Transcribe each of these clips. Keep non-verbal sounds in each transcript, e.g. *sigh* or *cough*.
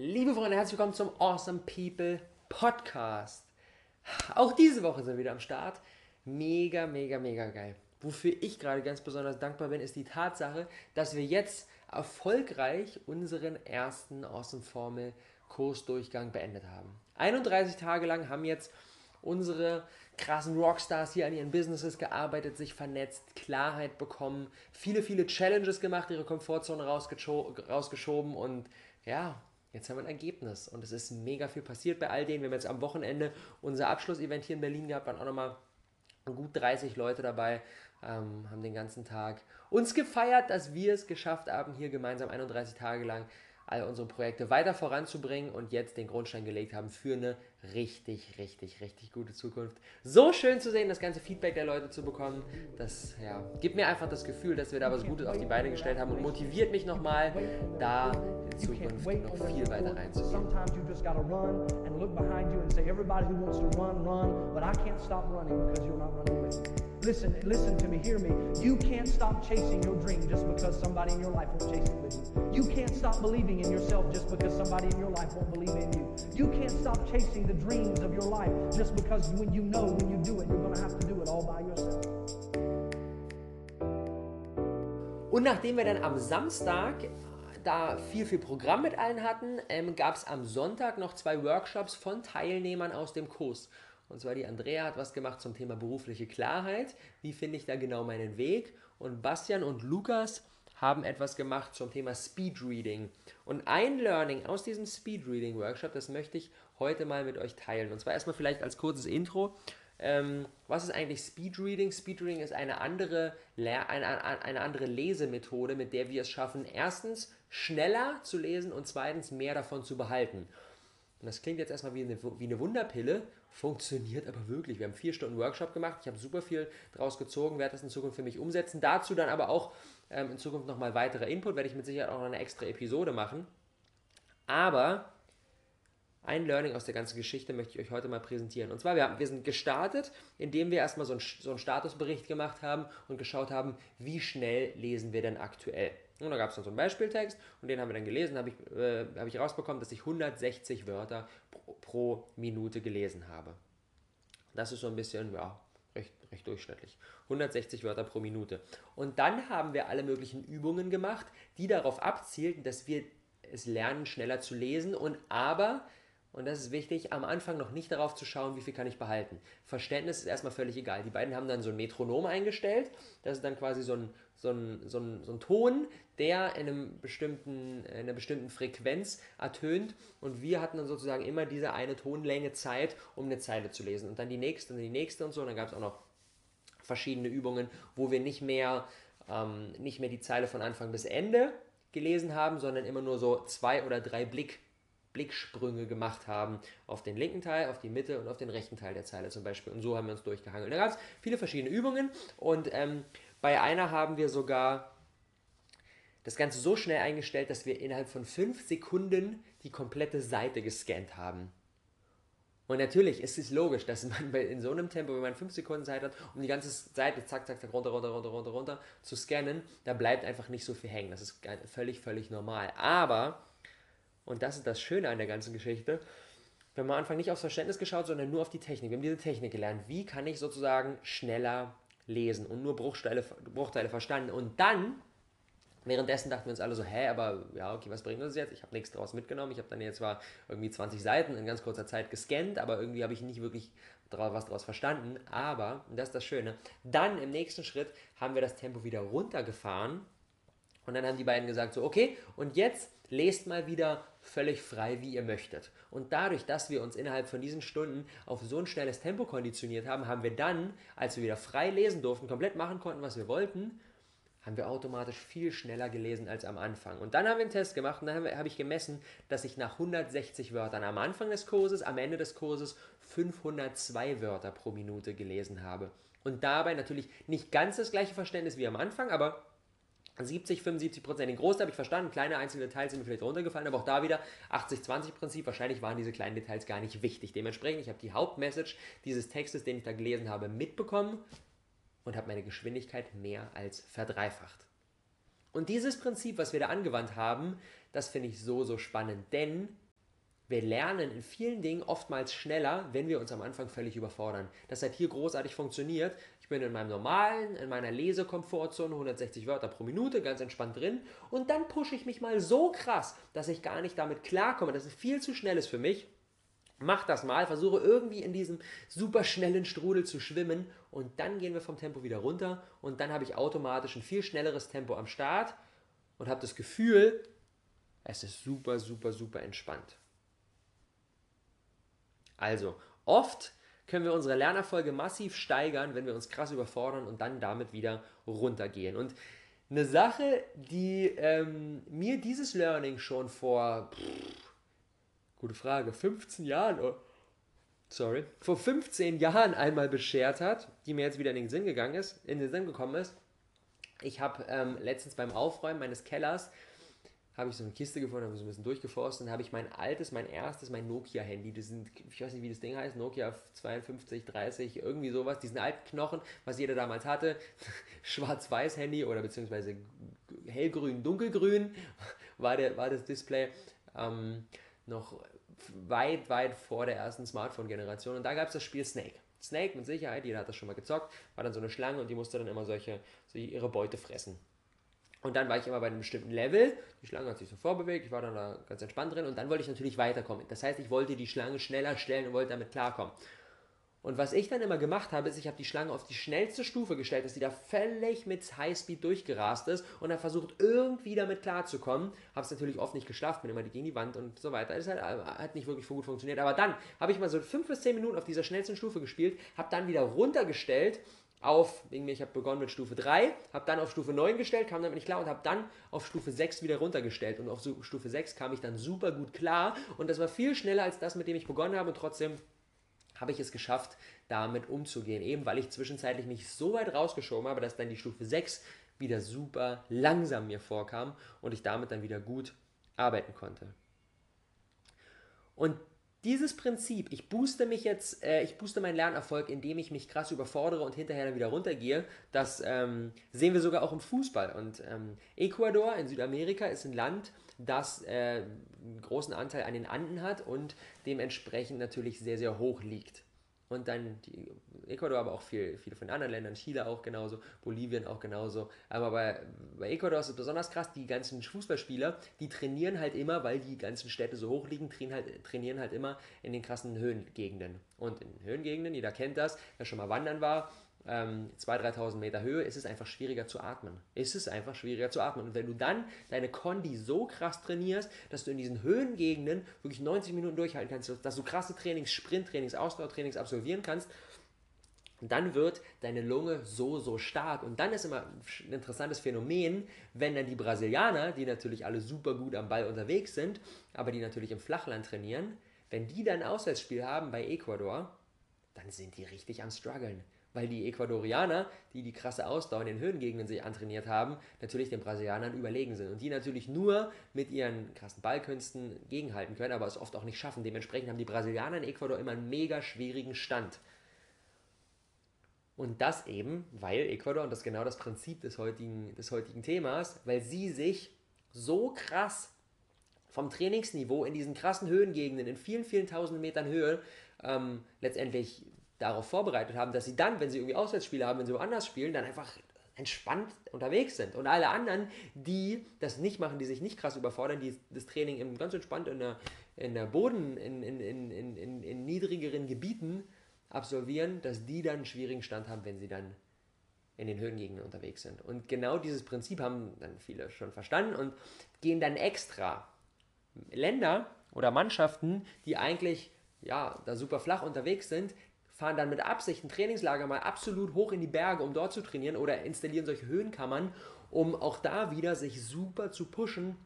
Liebe Freunde, herzlich willkommen zum Awesome People Podcast. Auch diese Woche sind wir wieder am Start. Mega, mega, mega geil. Wofür ich gerade ganz besonders dankbar bin, ist die Tatsache, dass wir jetzt erfolgreich unseren ersten Awesome Formel Kursdurchgang beendet haben. 31 Tage lang haben jetzt unsere krassen Rockstars hier an ihren Businesses gearbeitet, sich vernetzt, Klarheit bekommen, viele, viele Challenges gemacht, ihre Komfortzone rausgeschoben und ja, Jetzt haben wir ein Ergebnis und es ist mega viel passiert bei all denen. Wir haben jetzt am Wochenende unser Abschlussevent hier in Berlin gehabt, waren auch nochmal gut 30 Leute dabei, ähm, haben den ganzen Tag uns gefeiert, dass wir es geschafft haben, hier gemeinsam 31 Tage lang all unsere Projekte weiter voranzubringen und jetzt den Grundstein gelegt haben für eine richtig, richtig, richtig gute Zukunft. So schön zu sehen, das ganze Feedback der Leute zu bekommen. Das ja, gibt mir einfach das Gefühl, dass wir da was Gutes auf die Beine gestellt haben und motiviert mich nochmal, da in Zukunft noch viel weiter reinzugehen. Listen, listen to me, hear me. You can't stop chasing your dream just because somebody in your life won't chase it with you. You can't stop believing in yourself just because somebody in your life won't believe in you. You can't stop chasing the dreams of your life just because when you know when you do it, you're going to have to do it all by yourself. Und nachdem wir dann am Samstag äh, da viel, viel Programm mit allen hatten, ähm, gab es am Sonntag noch zwei Workshops von Teilnehmern aus dem Kurs. Und zwar die Andrea hat was gemacht zum Thema berufliche Klarheit. Wie finde ich da genau meinen Weg? Und Bastian und Lukas haben etwas gemacht zum Thema Speedreading. Und ein Learning aus diesem Speedreading Workshop, das möchte ich heute mal mit euch teilen. Und zwar erstmal vielleicht als kurzes Intro. Ähm, was ist eigentlich Speedreading? Speedreading ist eine andere, eine, eine andere Lesemethode, mit der wir es schaffen, erstens schneller zu lesen und zweitens mehr davon zu behalten. Und das klingt jetzt erstmal wie eine, wie eine Wunderpille, funktioniert aber wirklich. Wir haben vier Stunden Workshop gemacht, ich habe super viel draus gezogen, werde das in Zukunft für mich umsetzen. Dazu dann aber auch ähm, in Zukunft nochmal weitere Input, werde ich mit Sicherheit auch noch eine extra Episode machen. Aber ein Learning aus der ganzen Geschichte möchte ich euch heute mal präsentieren. Und zwar, wir, haben, wir sind gestartet, indem wir erstmal so, ein, so einen Statusbericht gemacht haben und geschaut haben, wie schnell lesen wir denn aktuell. Und da gab es dann so einen Beispieltext und den haben wir dann gelesen, habe ich, äh, hab ich rausbekommen, dass ich 160 Wörter pro, pro, Minute gelesen habe. Das ist so ein bisschen, ja, recht, recht durchschnittlich. 160 Wörter pro Minute. Und dann haben wir alle möglichen Übungen gemacht, die darauf abzielten, dass wir es lernen, schneller zu lesen und aber und das ist wichtig, am Anfang noch nicht darauf zu schauen, wie viel kann ich behalten. Verständnis ist erstmal völlig egal. Die beiden haben dann so ein Metronom eingestellt. Das ist dann quasi so ein, so ein, so ein, so ein Ton, der in, einem bestimmten, in einer bestimmten Frequenz ertönt. Und wir hatten dann sozusagen immer diese eine Tonlänge Zeit, um eine Zeile zu lesen. Und dann die nächste und die nächste und so. Und dann gab es auch noch verschiedene Übungen, wo wir nicht mehr, ähm, nicht mehr die Zeile von Anfang bis Ende gelesen haben, sondern immer nur so zwei oder drei Blick Blicksprünge gemacht haben auf den linken Teil, auf die Mitte und auf den rechten Teil der Zeile zum Beispiel. Und so haben wir uns durchgehangelt. Da gab es viele verschiedene Übungen und ähm, bei einer haben wir sogar das Ganze so schnell eingestellt, dass wir innerhalb von fünf Sekunden die komplette Seite gescannt haben. Und natürlich ist es logisch, dass man in so einem Tempo, wenn man fünf Sekunden Zeit hat, um die ganze Seite zack, zack, zack, runter, runter, runter, runter, runter zu scannen, da bleibt einfach nicht so viel hängen. Das ist völlig, völlig normal. Aber und das ist das Schöne an der ganzen Geschichte. Wir haben am Anfang nicht aufs Verständnis geschaut, sondern nur auf die Technik. Wir haben diese Technik gelernt. Wie kann ich sozusagen schneller lesen und nur Bruchteile, Bruchteile verstanden. Und dann, währenddessen dachten wir uns alle so, hä, aber ja, okay, was bringt uns jetzt? Ich habe nichts draus mitgenommen. Ich habe dann jetzt zwar irgendwie 20 Seiten in ganz kurzer Zeit gescannt, aber irgendwie habe ich nicht wirklich was daraus verstanden. Aber, und das ist das Schöne, dann im nächsten Schritt haben wir das Tempo wieder runtergefahren und dann haben die beiden gesagt, so, okay, und jetzt lest mal wieder völlig frei, wie ihr möchtet. Und dadurch, dass wir uns innerhalb von diesen Stunden auf so ein schnelles Tempo konditioniert haben, haben wir dann, als wir wieder frei lesen durften, komplett machen konnten, was wir wollten, haben wir automatisch viel schneller gelesen als am Anfang. Und dann haben wir einen Test gemacht und dann habe ich gemessen, dass ich nach 160 Wörtern am Anfang des Kurses, am Ende des Kurses 502 Wörter pro Minute gelesen habe. Und dabei natürlich nicht ganz das gleiche Verständnis wie am Anfang, aber 70, 75 Prozent. Den Großteil habe ich verstanden, kleine einzelne Details sind mir vielleicht runtergefallen, aber auch da wieder 80-20-Prinzip. Wahrscheinlich waren diese kleinen Details gar nicht wichtig. Dementsprechend, ich habe die Hauptmessage dieses Textes, den ich da gelesen habe, mitbekommen und habe meine Geschwindigkeit mehr als verdreifacht. Und dieses Prinzip, was wir da angewandt haben, das finde ich so, so spannend, denn wir lernen in vielen Dingen oftmals schneller, wenn wir uns am Anfang völlig überfordern. Das hat hier großartig funktioniert. Ich bin in meinem normalen, in meiner Lesekomfortzone, 160 Wörter pro Minute, ganz entspannt drin. Und dann pushe ich mich mal so krass, dass ich gar nicht damit klarkomme, dass es viel zu schnell ist für mich. Mach das mal, versuche irgendwie in diesem super schnellen Strudel zu schwimmen und dann gehen wir vom Tempo wieder runter und dann habe ich automatisch ein viel schnelleres Tempo am Start und habe das Gefühl, es ist super, super, super entspannt. Also, oft können wir unsere Lernerfolge massiv steigern, wenn wir uns krass überfordern und dann damit wieder runtergehen. Und eine Sache, die ähm, mir dieses Learning schon vor, pff, gute Frage, 15 Jahren, oh, sorry, vor 15 Jahren einmal beschert hat, die mir jetzt wieder in den Sinn gegangen ist, in den Sinn gekommen ist. Ich habe ähm, letztens beim Aufräumen meines Kellers habe ich so eine Kiste gefunden, habe so ein bisschen durchgeforstet, dann habe ich mein altes, mein erstes, mein Nokia-Handy, das sind, ich weiß nicht, wie das Ding heißt, Nokia 52, 30, irgendwie sowas, diesen alten Knochen, was jeder damals hatte, *laughs* Schwarz-Weiß-Handy oder beziehungsweise hellgrün, dunkelgrün *laughs* war, der, war das Display, ähm, noch weit, weit vor der ersten Smartphone-Generation und da gab es das Spiel Snake. Snake mit Sicherheit, jeder hat das schon mal gezockt, war dann so eine Schlange und die musste dann immer solche, so ihre Beute fressen. Und dann war ich immer bei einem bestimmten Level. Die Schlange hat sich so vorbewegt, ich war dann da ganz entspannt drin und dann wollte ich natürlich weiterkommen. Das heißt, ich wollte die Schlange schneller stellen und wollte damit klarkommen. Und was ich dann immer gemacht habe, ist, ich habe die Schlange auf die schnellste Stufe gestellt, dass sie da völlig mit Highspeed durchgerast ist und dann versucht irgendwie damit klarzukommen. Habe es natürlich oft nicht geschafft, bin immer gegen die Wand und so weiter. Das hat, hat nicht wirklich gut funktioniert. Aber dann habe ich mal so 5 bis 10 Minuten auf dieser schnellsten Stufe gespielt, habe dann wieder runtergestellt auf, irgendwie, ich habe begonnen mit Stufe 3, habe dann auf Stufe 9 gestellt, kam damit nicht klar und habe dann auf Stufe 6 wieder runtergestellt. Und auf Stufe 6 kam ich dann super gut klar und das war viel schneller als das, mit dem ich begonnen habe und trotzdem habe ich es geschafft, damit umzugehen. Eben weil ich zwischenzeitlich mich so weit rausgeschoben habe, dass dann die Stufe 6 wieder super langsam mir vorkam und ich damit dann wieder gut arbeiten konnte. Und dieses Prinzip, ich booste mich jetzt, äh, ich booste meinen Lernerfolg, indem ich mich krass überfordere und hinterher dann wieder runtergehe, das ähm, sehen wir sogar auch im Fußball. Und ähm, Ecuador in Südamerika ist ein Land, das äh, einen großen Anteil an den Anden hat und dementsprechend natürlich sehr, sehr hoch liegt. Und dann die Ecuador, aber auch viel, viele von den anderen Ländern, Chile auch genauso, Bolivien auch genauso. Aber bei, bei Ecuador ist es besonders krass, die ganzen Fußballspieler, die trainieren halt immer, weil die ganzen Städte so hoch liegen, trainieren halt, trainieren halt immer in den krassen Höhengegenden. Und in Höhengegenden, jeder kennt das, wer schon mal wandern war, ähm, 2.000, 3.000 Meter Höhe, ist es einfach schwieriger zu atmen. Ist es einfach schwieriger zu atmen. Und wenn du dann deine Kondi so krass trainierst, dass du in diesen Höhengegenden wirklich 90 Minuten durchhalten kannst, dass du krasse Trainings, Sprinttrainings, Ausdauertrainings absolvieren kannst, dann wird deine Lunge so, so stark. Und dann ist immer ein interessantes Phänomen, wenn dann die Brasilianer, die natürlich alle super gut am Ball unterwegs sind, aber die natürlich im Flachland trainieren, wenn die dann ein Auswärtsspiel haben bei Ecuador, dann sind die richtig am struggeln weil die Ecuadorianer, die die krasse Ausdauer in den Höhengegenden sich antrainiert haben, natürlich den Brasilianern überlegen sind und die natürlich nur mit ihren krassen Ballkünsten gegenhalten können, aber es oft auch nicht schaffen. Dementsprechend haben die Brasilianer in Ecuador immer einen mega schwierigen Stand. Und das eben, weil Ecuador, und das ist genau das Prinzip des heutigen, des heutigen Themas, weil sie sich so krass vom Trainingsniveau in diesen krassen Höhengegenden, in vielen, vielen tausend Metern Höhe, ähm, letztendlich darauf vorbereitet haben, dass sie dann, wenn sie irgendwie Auswärtsspiele haben, wenn sie woanders spielen, dann einfach entspannt unterwegs sind. Und alle anderen, die das nicht machen, die sich nicht krass überfordern, die das Training ganz entspannt in der, in der Boden, in, in, in, in, in niedrigeren Gebieten absolvieren, dass die dann einen schwierigen Stand haben, wenn sie dann in den Höhengegenden unterwegs sind. Und genau dieses Prinzip haben dann viele schon verstanden und gehen dann extra Länder oder Mannschaften, die eigentlich ja, da super flach unterwegs sind, fahren dann mit Absicht ein Trainingslager mal absolut hoch in die Berge, um dort zu trainieren oder installieren solche Höhenkammern, um auch da wieder sich super zu pushen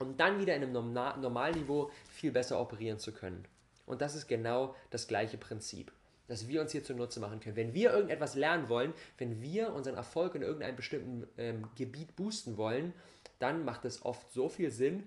und dann wieder in einem Normalniveau viel besser operieren zu können. Und das ist genau das gleiche Prinzip, das wir uns hier zunutze machen können. Wenn wir irgendetwas lernen wollen, wenn wir unseren Erfolg in irgendeinem bestimmten ähm, Gebiet boosten wollen, dann macht es oft so viel Sinn,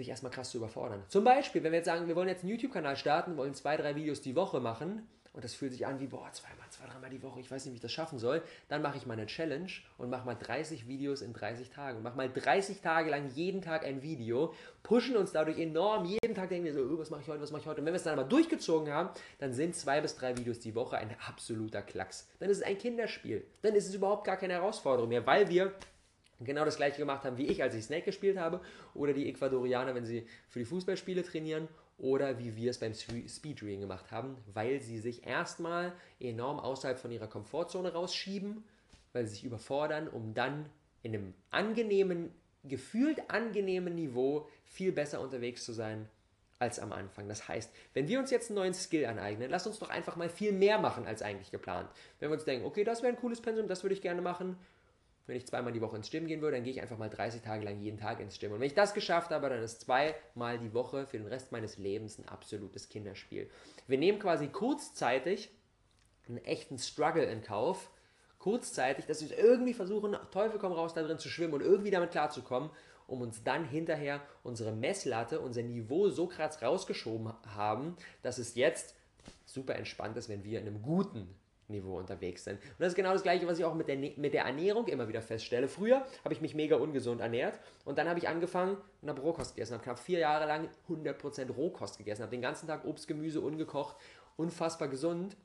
sich erstmal krass zu überfordern. Zum Beispiel, wenn wir jetzt sagen, wir wollen jetzt einen YouTube-Kanal starten, wollen zwei, drei Videos die Woche machen, und das fühlt sich an wie, boah, zweimal, zwei, dreimal die Woche, ich weiß nicht, wie ich das schaffen soll, dann mache ich mal eine Challenge und mache mal 30 Videos in 30 Tagen. Mache mal 30 Tage lang jeden Tag ein Video, pushen uns dadurch enorm. Jeden Tag denken wir so, oh, was mache ich heute, was mache ich heute. Und wenn wir es dann aber durchgezogen haben, dann sind zwei bis drei Videos die Woche ein absoluter Klacks. Dann ist es ein Kinderspiel. Dann ist es überhaupt gar keine Herausforderung mehr, weil wir genau das gleiche gemacht haben wie ich, als ich Snake gespielt habe, oder die Ecuadorianer, wenn sie für die Fußballspiele trainieren, oder wie wir es beim Speedreading gemacht haben, weil sie sich erstmal enorm außerhalb von ihrer Komfortzone rausschieben, weil sie sich überfordern, um dann in einem angenehmen, gefühlt angenehmen Niveau viel besser unterwegs zu sein als am Anfang. Das heißt, wenn wir uns jetzt einen neuen Skill aneignen, lass uns doch einfach mal viel mehr machen als eigentlich geplant. Wenn wir uns denken, okay, das wäre ein cooles Pensum, das würde ich gerne machen, wenn ich zweimal die Woche ins Gym gehen würde, dann gehe ich einfach mal 30 Tage lang jeden Tag ins Gym. Und wenn ich das geschafft habe, dann ist zweimal die Woche für den Rest meines Lebens ein absolutes Kinderspiel. Wir nehmen quasi kurzzeitig einen echten Struggle in Kauf, kurzzeitig, dass wir irgendwie versuchen, Teufel komm raus, da drin zu schwimmen und irgendwie damit klarzukommen, um uns dann hinterher unsere Messlatte, unser Niveau so krass rausgeschoben haben, dass es jetzt super entspannt ist, wenn wir in einem guten Niveau unterwegs sind. Und das ist genau das gleiche, was ich auch mit der, mit der Ernährung immer wieder feststelle. Früher habe ich mich mega ungesund ernährt und dann habe ich angefangen und habe Rohkost gegessen. Habe knapp vier Jahre lang 100% Rohkost gegessen. Habe den ganzen Tag Obst, Gemüse, ungekocht, unfassbar gesund.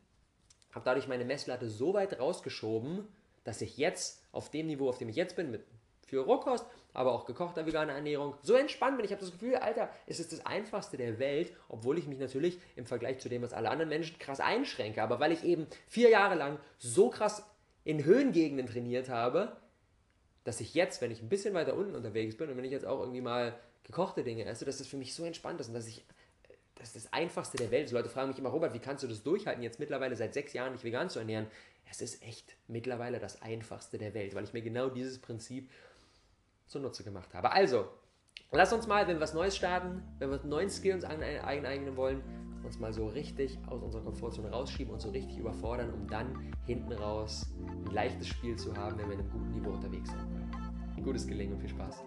Habe dadurch meine Messlatte so weit rausgeschoben, dass ich jetzt auf dem Niveau, auf dem ich jetzt bin, mit für Rohkost, aber auch gekochter veganer Ernährung, so entspannt bin. Ich habe das Gefühl, Alter, es ist das einfachste der Welt, obwohl ich mich natürlich im Vergleich zu dem, was alle anderen Menschen krass einschränke. Aber weil ich eben vier Jahre lang so krass in Höhengegenden trainiert habe, dass ich jetzt, wenn ich ein bisschen weiter unten unterwegs bin und wenn ich jetzt auch irgendwie mal gekochte Dinge esse, dass das für mich so entspannt ist und dass ich das ist das einfachste der Welt. So Leute fragen mich immer, Robert, wie kannst du das durchhalten, jetzt mittlerweile seit sechs Jahren nicht vegan zu ernähren? Es ist echt mittlerweile das einfachste der Welt, weil ich mir genau dieses Prinzip zunutze gemacht habe. Also, lass uns mal, wenn wir was Neues starten, wenn wir einen neuen Skill uns eigenen wollen, uns mal so richtig aus unserer Komfortzone rausschieben und so richtig überfordern, um dann hinten raus ein leichtes Spiel zu haben, wenn wir in einem guten Niveau unterwegs sind. Gutes Gelingen und viel Spaß.